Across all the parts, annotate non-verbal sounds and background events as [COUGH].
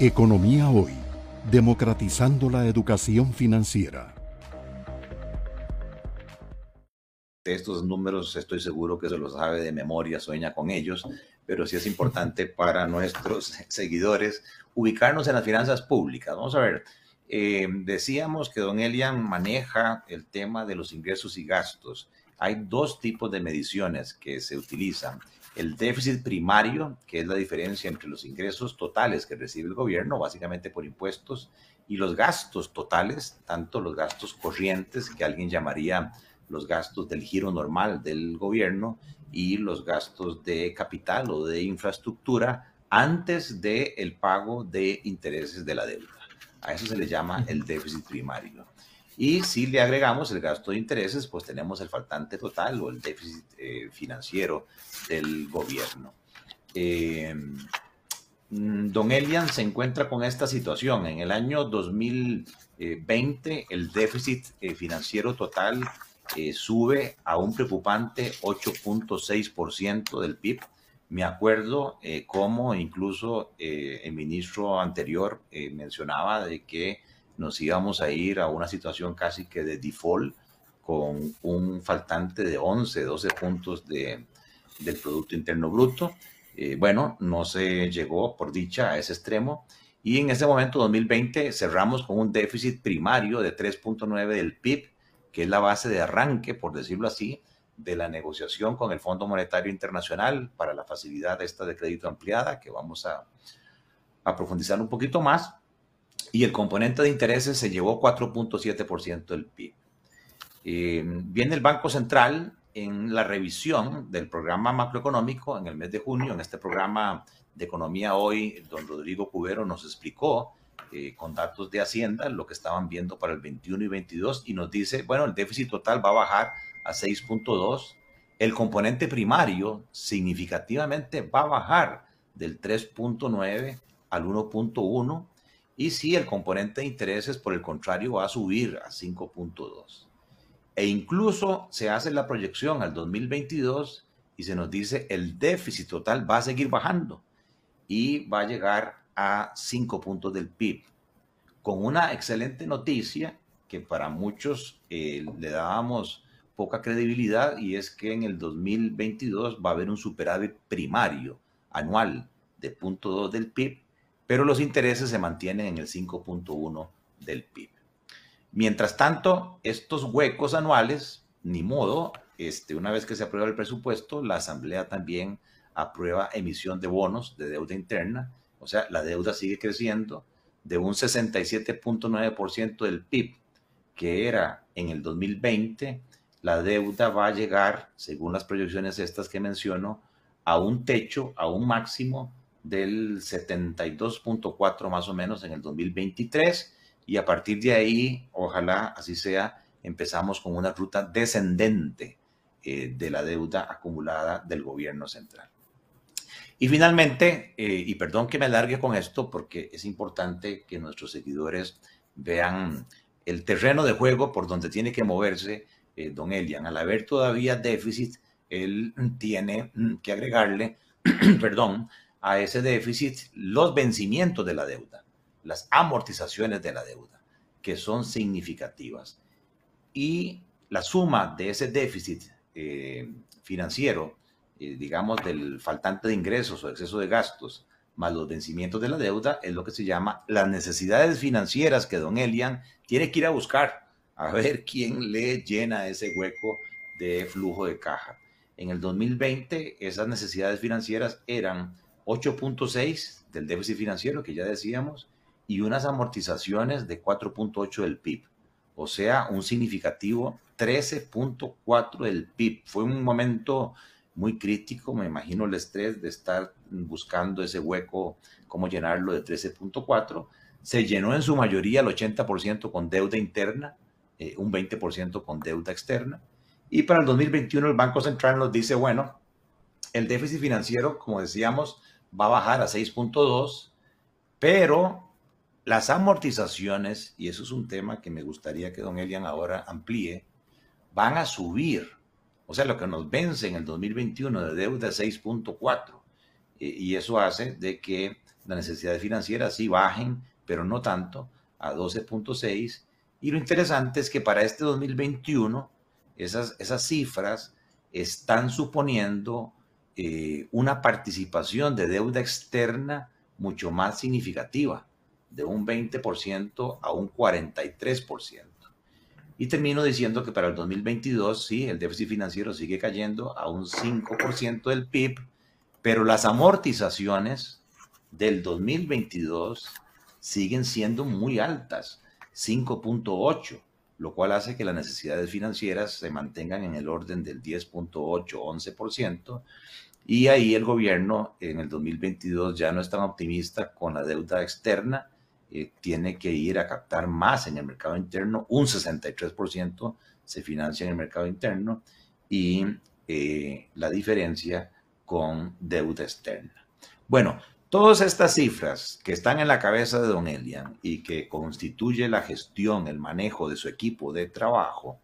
Economía Hoy, democratizando la educación financiera. Estos números estoy seguro que se los sabe de memoria, sueña con ellos, pero sí es importante [LAUGHS] para nuestros seguidores ubicarnos en las finanzas públicas. Vamos a ver, eh, decíamos que don Elian maneja el tema de los ingresos y gastos. Hay dos tipos de mediciones que se utilizan el déficit primario, que es la diferencia entre los ingresos totales que recibe el gobierno, básicamente por impuestos, y los gastos totales, tanto los gastos corrientes, que alguien llamaría los gastos del giro normal del gobierno, y los gastos de capital o de infraestructura antes del el pago de intereses de la deuda. A eso se le llama el déficit primario. Y si le agregamos el gasto de intereses, pues tenemos el faltante total o el déficit eh, financiero del gobierno. Eh, mm, don Elian se encuentra con esta situación. En el año 2020, el déficit eh, financiero total sube a un preocupante 8.6% del PIB. Me acuerdo cómo incluso el ministro anterior mencionaba de que nos íbamos a ir a una situación casi que de default con un faltante de 11, 12 puntos de, del Producto Interno Bruto. Eh, bueno, no se llegó por dicha a ese extremo y en ese momento, 2020, cerramos con un déficit primario de 3.9 del PIB, que es la base de arranque, por decirlo así, de la negociación con el Fondo Monetario Internacional para la facilidad esta de crédito ampliada, que vamos a, a profundizar un poquito más y el componente de intereses se llevó 4.7% del PIB. Viene el Banco Central en la revisión del programa macroeconómico en el mes de junio, en este programa de economía hoy, don Rodrigo Cubero nos explicó eh, con datos de Hacienda lo que estaban viendo para el 21 y 22 y nos dice, bueno, el déficit total va a bajar a 6.2, el componente primario significativamente va a bajar del 3.9 al 1.1 y si el componente de intereses, por el contrario, va a subir a 5.2. E incluso se hace la proyección al 2022 y se nos dice el déficit total va a seguir bajando y va a llegar a 5 puntos del PIB. Con una excelente noticia que para muchos eh, le dábamos poca credibilidad y es que en el 2022 va a haber un superávit primario anual de 0.2 del PIB pero los intereses se mantienen en el 5.1 del PIB. Mientras tanto, estos huecos anuales, ni modo, este, una vez que se aprueba el presupuesto, la Asamblea también aprueba emisión de bonos de deuda interna, o sea, la deuda sigue creciendo de un 67.9% del PIB, que era en el 2020, la deuda va a llegar, según las proyecciones estas que menciono, a un techo, a un máximo del 72.4 más o menos en el 2023 y a partir de ahí, ojalá así sea, empezamos con una ruta descendente eh, de la deuda acumulada del gobierno central. Y finalmente, eh, y perdón que me alargue con esto porque es importante que nuestros seguidores vean el terreno de juego por donde tiene que moverse eh, don Elian. Al haber todavía déficit, él tiene que agregarle, [CLEARS THROAT] perdón, a ese déficit los vencimientos de la deuda, las amortizaciones de la deuda, que son significativas. Y la suma de ese déficit eh, financiero, eh, digamos, del faltante de ingresos o exceso de gastos, más los vencimientos de la deuda, es lo que se llama las necesidades financieras que don Elian tiene que ir a buscar, a ver [LAUGHS] quién le llena ese hueco de flujo de caja. En el 2020, esas necesidades financieras eran 8.6 del déficit financiero que ya decíamos y unas amortizaciones de 4.8 del PIB. O sea, un significativo 13.4 del PIB. Fue un momento muy crítico, me imagino el estrés de estar buscando ese hueco, cómo llenarlo de 13.4. Se llenó en su mayoría el 80% con deuda interna, eh, un 20% con deuda externa. Y para el 2021 el Banco Central nos dice, bueno, el déficit financiero, como decíamos, va a bajar a 6.2, pero las amortizaciones, y eso es un tema que me gustaría que don Elian ahora amplíe, van a subir. O sea, lo que nos vence en el 2021 de deuda es 6.4. Y eso hace de que las necesidades financieras sí bajen, pero no tanto, a 12.6. Y lo interesante es que para este 2021 esas, esas cifras están suponiendo eh, una participación de deuda externa mucho más significativa, de un 20% a un 43%. Y termino diciendo que para el 2022, sí, el déficit financiero sigue cayendo a un 5% del PIB, pero las amortizaciones del 2022 siguen siendo muy altas, 5.8, lo cual hace que las necesidades financieras se mantengan en el orden del 10.8, 11%, y ahí el gobierno en el 2022 ya no es tan optimista con la deuda externa, eh, tiene que ir a captar más en el mercado interno, un 63% se financia en el mercado interno y eh, la diferencia con deuda externa. Bueno, Todas estas cifras que están en la cabeza de Don Elian y que constituye la gestión, el manejo de su equipo de trabajo,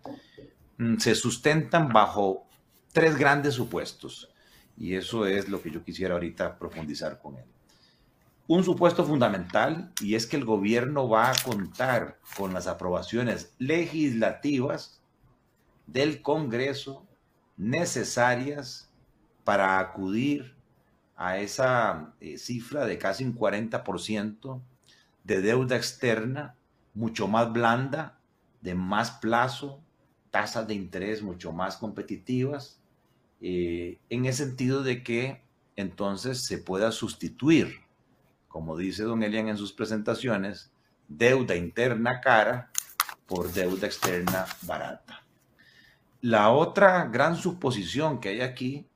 mm, se sustentan bajo tres grandes supuestos. Y eso es lo que yo quisiera ahorita profundizar con él. Un supuesto fundamental y es que el gobierno va a contar con las aprobaciones legislativas del Congreso necesarias para acudir a esa eh, cifra de casi un 40% de deuda externa, mucho más blanda, de más plazo, tasas de interés mucho más competitivas, eh, en el sentido de que entonces se pueda sustituir, como dice don Elian en sus presentaciones, deuda interna cara por deuda externa barata. La otra gran suposición que hay aquí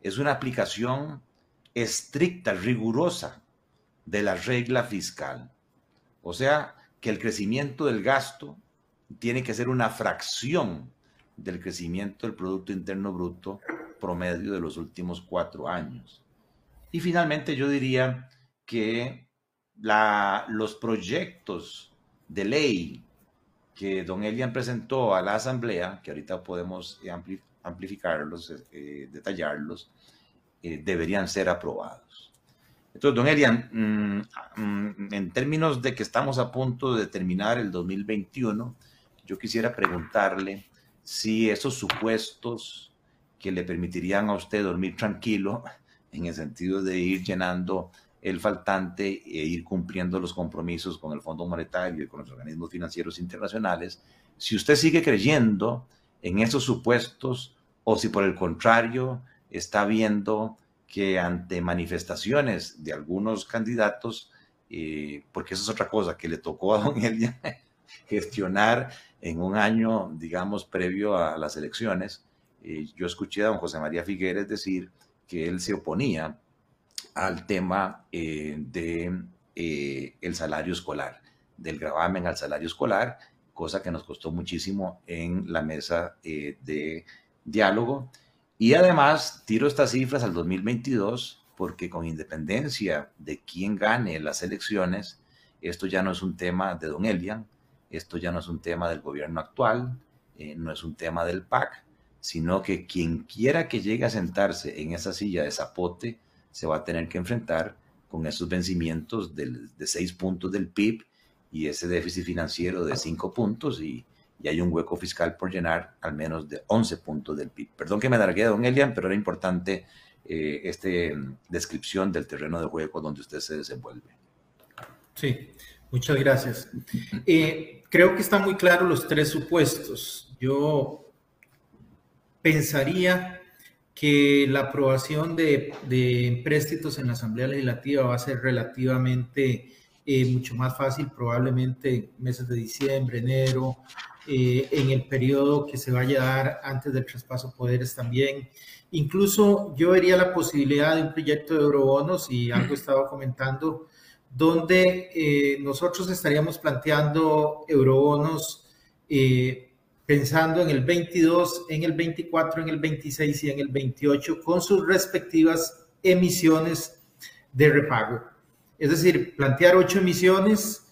es una aplicación estricta, rigurosa de la regla fiscal. O sea, que el crecimiento del gasto tiene que ser una fracción del crecimiento del Producto Interno Bruto promedio de los últimos cuatro años. Y finalmente yo diría que los proyectos de ley que don Elian presentó a la Asamblea, que ahorita podemos amplificarlos, eh, detallarlos, eh, deberían ser aprobados. Entonces, don Elian, mm, mm, en términos de que estamos a punto de terminar el 2021, yo quisiera preguntarle si esos supuestos que le permitirían a usted dormir tranquilo, [LAUGHS] en el sentido de ir llenando el faltante e ir cumpliendo los compromisos con el Fondo Monetario y con los organismos financieros internacionales, si usted sigue creyendo en esos supuestos o si por el contrario está viendo que ante manifestaciones de algunos candidatos, eh, porque eso es otra cosa que le tocó a don Elia [LAUGHS] gestionar en un año, digamos, previo a las elecciones, eh, yo escuché a don José María Figueres decir que él se oponía al tema eh, de el salario escolar, del gravamen al salario escolar, cosa que nos costó muchísimo en la mesa de diálogo y además tiro estas cifras al 2022 porque con independencia de quién gane las elecciones, esto ya no es un tema de Don Elian, esto ya no es un tema del gobierno actual, eh, no es un tema del PAC, sino que quien quiera que llegue a sentarse en esa silla de zapote se va a tener que enfrentar con esos vencimientos de seis puntos del PIB y ese déficit financiero de cinco puntos y, y hay un hueco fiscal por llenar al menos de 11 puntos del PIB. Perdón que me alargué, don Elian, pero era importante eh, esta descripción del terreno de juego donde usted se desenvuelve. Sí, muchas gracias. Eh, creo que están muy claros los tres supuestos. Yo pensaría que la aprobación de, de empréstitos en la Asamblea Legislativa va a ser relativamente eh, mucho más fácil, probablemente meses de diciembre, enero, eh, en el periodo que se vaya a dar antes del traspaso de poderes también. Incluso yo vería la posibilidad de un proyecto de eurobonos y algo estaba comentando, donde eh, nosotros estaríamos planteando eurobonos eh, pensando en el 22, en el 24, en el 26 y en el 28 con sus respectivas emisiones de repago. Es decir, plantear ocho emisiones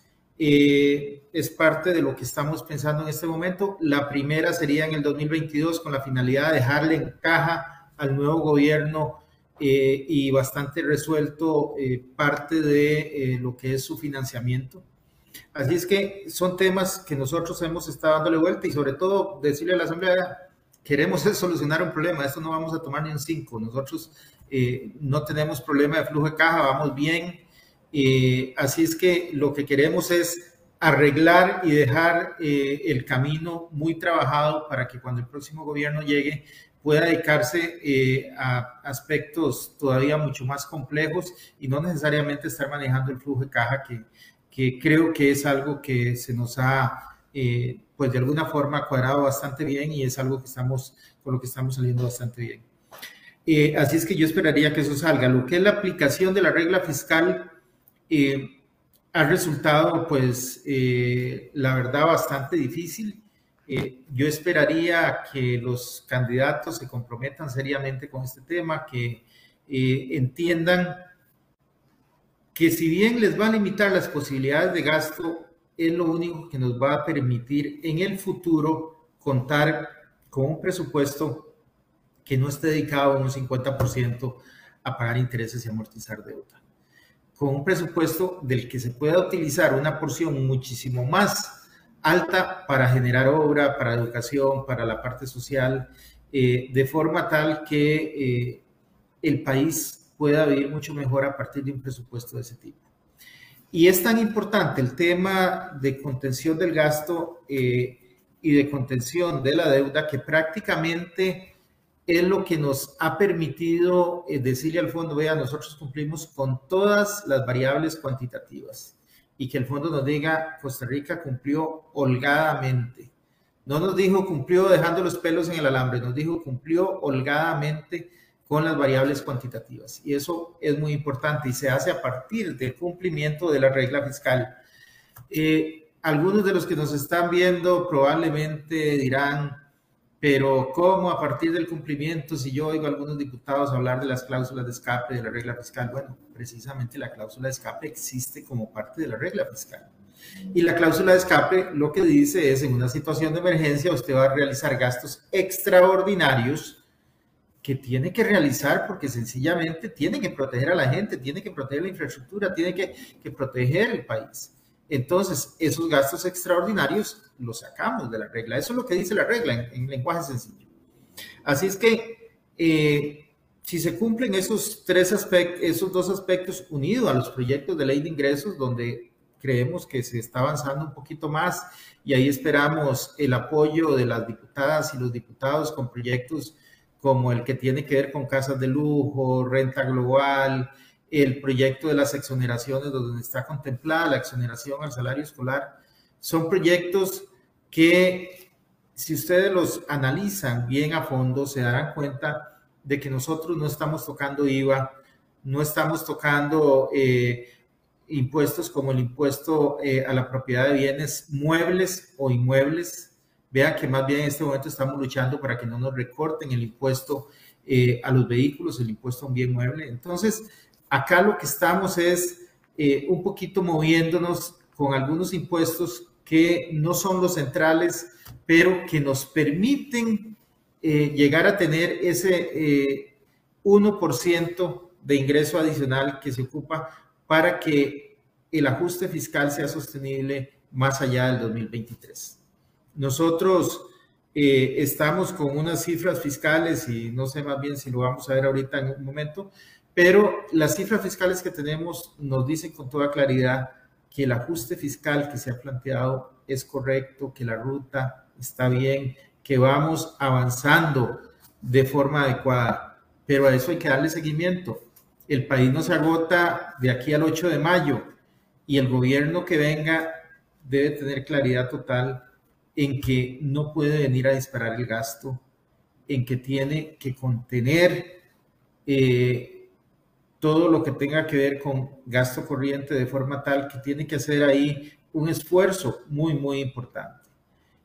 es parte de lo que estamos pensando en este momento. La primera sería en el 2022 con la finalidad de dejarle en caja al nuevo gobierno eh, y bastante resuelto eh, parte de eh, lo que es su financiamiento. Así es que son temas que nosotros hemos estado dándole vuelta y sobre todo decirle a la Asamblea, queremos solucionar un problema, esto no vamos a tomar ni un 5, nosotros no tenemos problema de flujo de caja, vamos bien, así es que lo que queremos es arreglar y dejar el camino muy trabajado para que cuando el próximo gobierno llegue pueda dedicarse eh, a aspectos todavía mucho más complejos y no necesariamente estar manejando el flujo de caja que, que creo que es algo que se nos ha, eh, pues de alguna forma, cuadrado bastante bien y es algo que estamos, con lo que estamos saliendo bastante bien. Eh, así es que yo esperaría que eso salga. Lo que es la aplicación de la regla fiscal ha resultado, pues, la verdad, bastante difícil. Eh, yo esperaría que los candidatos se comprometan seriamente con este tema, que eh, entiendan que si bien les va a limitar las posibilidades de gasto, es lo único que nos va a permitir en el futuro contar con un presupuesto que no esté dedicado un 50% a pagar intereses y amortizar deuda. Con un presupuesto del que se pueda utilizar una porción muchísimo más alta para generar obra, para educación, para la parte social, eh, de forma tal que eh, el país pueda vivir mucho mejor a partir de un presupuesto de ese tipo. Y es tan importante el tema de contención del gasto eh, y de contención de la deuda que prácticamente es lo que nos ha permitido decirle al fondo, vea, nosotros cumplimos con todas las variables cuantitativas y que el fondo nos diga Costa Rica cumplió holgadamente. No nos dijo cumplió dejando los pelos en el alambre, nos dijo cumplió holgadamente con las variables cuantitativas. Y eso es muy importante y se hace a partir del cumplimiento de la regla fiscal. Eh, algunos de los que nos están viendo probablemente dirán, pero ¿cómo a partir del cumplimiento, si yo oigo a algunos diputados hablar de las cláusulas de escape de la regla fiscal? Bueno, precisamente la cláusula de escape existe como parte de la regla fiscal. Y la cláusula de escape lo que dice es, en una situación de emergencia, usted va a realizar gastos extraordinarios que tiene que realizar porque sencillamente tiene que proteger a la gente, tiene que proteger la infraestructura, tiene que, que proteger el país. Entonces, esos gastos extraordinarios los sacamos de la regla. Eso es lo que dice la regla en, lenguaje sencillo. Así es que eh, si se cumplen esos, tres aspectos, esos dos aspectos unidos a los proyectos de ley de ingresos, donde creemos que se está avanzando un poquito más y ahí esperamos el apoyo de las diputadas y los diputados con proyectos como el que tiene que ver con casas de lujo, renta global, el proyecto de las exoneraciones donde está contemplada la exoneración al salario escolar. Son proyectos que si ustedes los analizan bien a fondo, se darán cuenta de que nosotros no estamos tocando IVA, no estamos tocando eh, impuestos como el impuesto eh, a la propiedad de bienes muebles o inmuebles. Vean que más bien en este momento estamos luchando para que no nos recorten el impuesto eh, a los vehículos, el impuesto a un bien mueble. Entonces, Acá lo que estamos es eh, un poquito moviéndonos con algunos impuestos que no son los centrales, pero que nos permiten eh, llegar a tener ese 1% eh, de ingreso adicional que se ocupa para que el ajuste fiscal sea sostenible más allá del 2023. Nosotros estamos con unas cifras fiscales y no sé más bien si lo vamos a ver ahorita en un momento, pero las cifras fiscales que tenemos nos dicen con toda claridad que el ajuste fiscal que se ha planteado es correcto, que la ruta está bien, que vamos avanzando de forma adecuada. Pero a eso hay que darle seguimiento. El país no se agota de aquí al 8 de mayo y el gobierno que venga debe tener claridad total en que no puede venir a disparar el gasto, en que tiene que contener eh, todo lo que tenga que ver con gasto corriente de forma tal que tiene que hacer ahí un esfuerzo muy, muy importante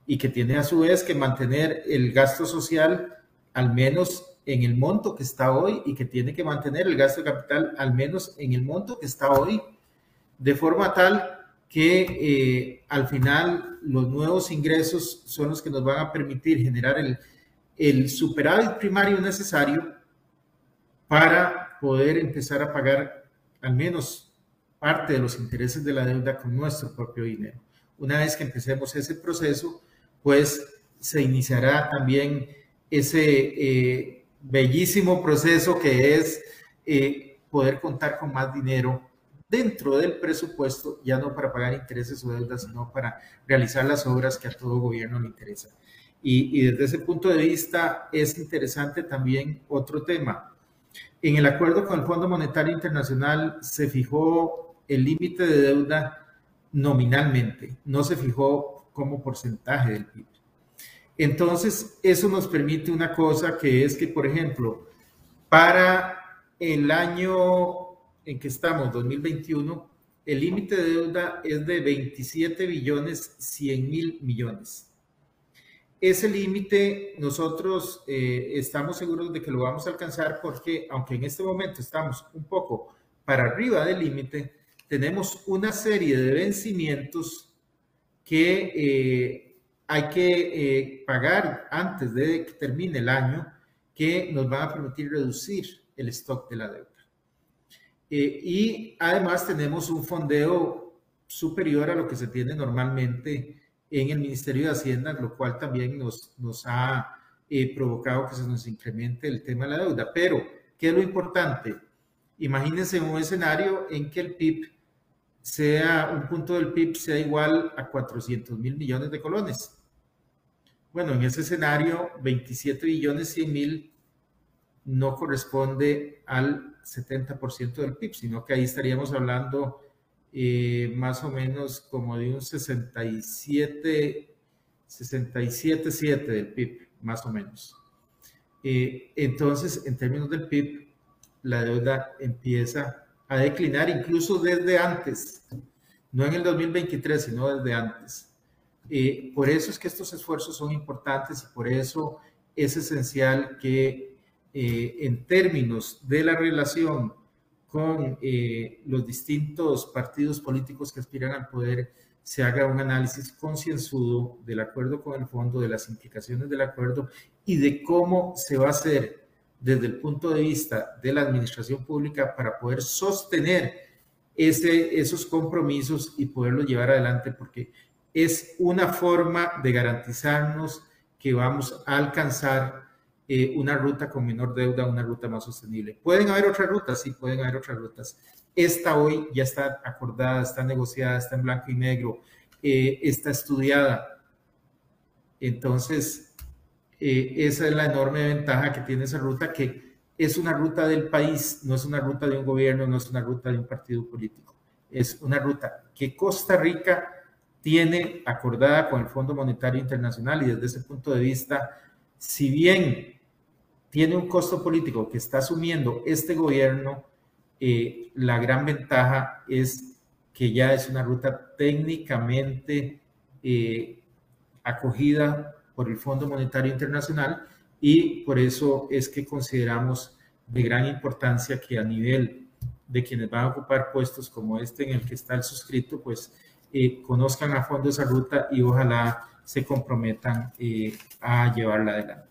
y que tiene a su vez que mantener el gasto social al menos en el monto que está hoy y que tiene que mantener el gasto capital al menos en el monto que está hoy, de forma tal que eh, al final los nuevos ingresos son los que nos van a permitir generar el, el superávit primario necesario para poder empezar a pagar al menos parte de los intereses de la deuda con nuestro propio dinero. Una vez que empecemos ese proceso, pues se iniciará también ese eh, bellísimo proceso que es eh, poder contar con más dinero dentro del presupuesto, ya no para pagar intereses o deudas, sino para realizar las obras que a todo gobierno le interesa. Y, y desde ese punto de vista es interesante también otro tema. En el acuerdo con el Fondo Monetario Internacional se fijó el límite de deuda nominalmente, no se fijó como porcentaje del PIB. Entonces, eso nos permite una cosa que es que, por ejemplo, para el año en que estamos, 2021, el límite de deuda es de 27 billones 100 mil millones. Ese límite nosotros eh, estamos seguros de que lo vamos a alcanzar porque, aunque en este momento estamos un poco para arriba del límite, tenemos una serie de vencimientos que eh, hay que eh, pagar antes de que termine el año que nos van a permitir reducir el stock de la deuda. Y además tenemos un fondeo superior a lo que se tiene normalmente en el Ministerio de Hacienda, lo cual también nos, nos ha eh, provocado que se nos incremente el tema de la deuda. Pero, ¿qué es lo importante? Imagínense un escenario en que el PIB sea, un punto del PIB sea igual a 400 mil millones de colones. Bueno, en ese escenario, 27 billones 100 mil no corresponde al 70% del PIB, sino que ahí estaríamos hablando eh, más o menos como de un 67, 67, 7 del PIB, más o menos. Eh, entonces, en términos del PIB, la deuda empieza a declinar incluso desde antes, no en el 2023, sino desde antes. Eh, por eso es que estos esfuerzos son importantes y por eso es esencial que eh, en términos de la relación con eh, los distintos partidos políticos que aspiran al poder, se haga un análisis concienzudo del acuerdo con el fondo, de las implicaciones del acuerdo y de cómo se va a hacer desde el punto de vista de la administración pública para poder sostener ese, esos compromisos y poderlos llevar adelante, porque es una forma de garantizarnos que vamos a alcanzar eh, una ruta con menor deuda, una ruta más sostenible. ¿Pueden haber otras rutas? Sí, pueden haber otras rutas. Esta hoy ya está acordada, está negociada, está en blanco y negro, eh, está estudiada. Entonces, eh, esa es la enorme ventaja que tiene esa ruta, que es una ruta del país, no es una ruta de un gobierno, no es una ruta de un partido político. Es una ruta que Costa Rica tiene acordada con el Fondo Monetario Internacional y desde ese punto de vista, si bien tiene un costo político que está asumiendo este gobierno, eh, la gran ventaja es que ya es una ruta técnicamente eh, acogida por el Fondo Monetario Internacional y por eso es que consideramos de gran importancia que a nivel de quienes van a ocupar puestos como este en el que está el suscrito, pues eh, conozcan a fondo esa ruta y ojalá se comprometan a llevarla adelante.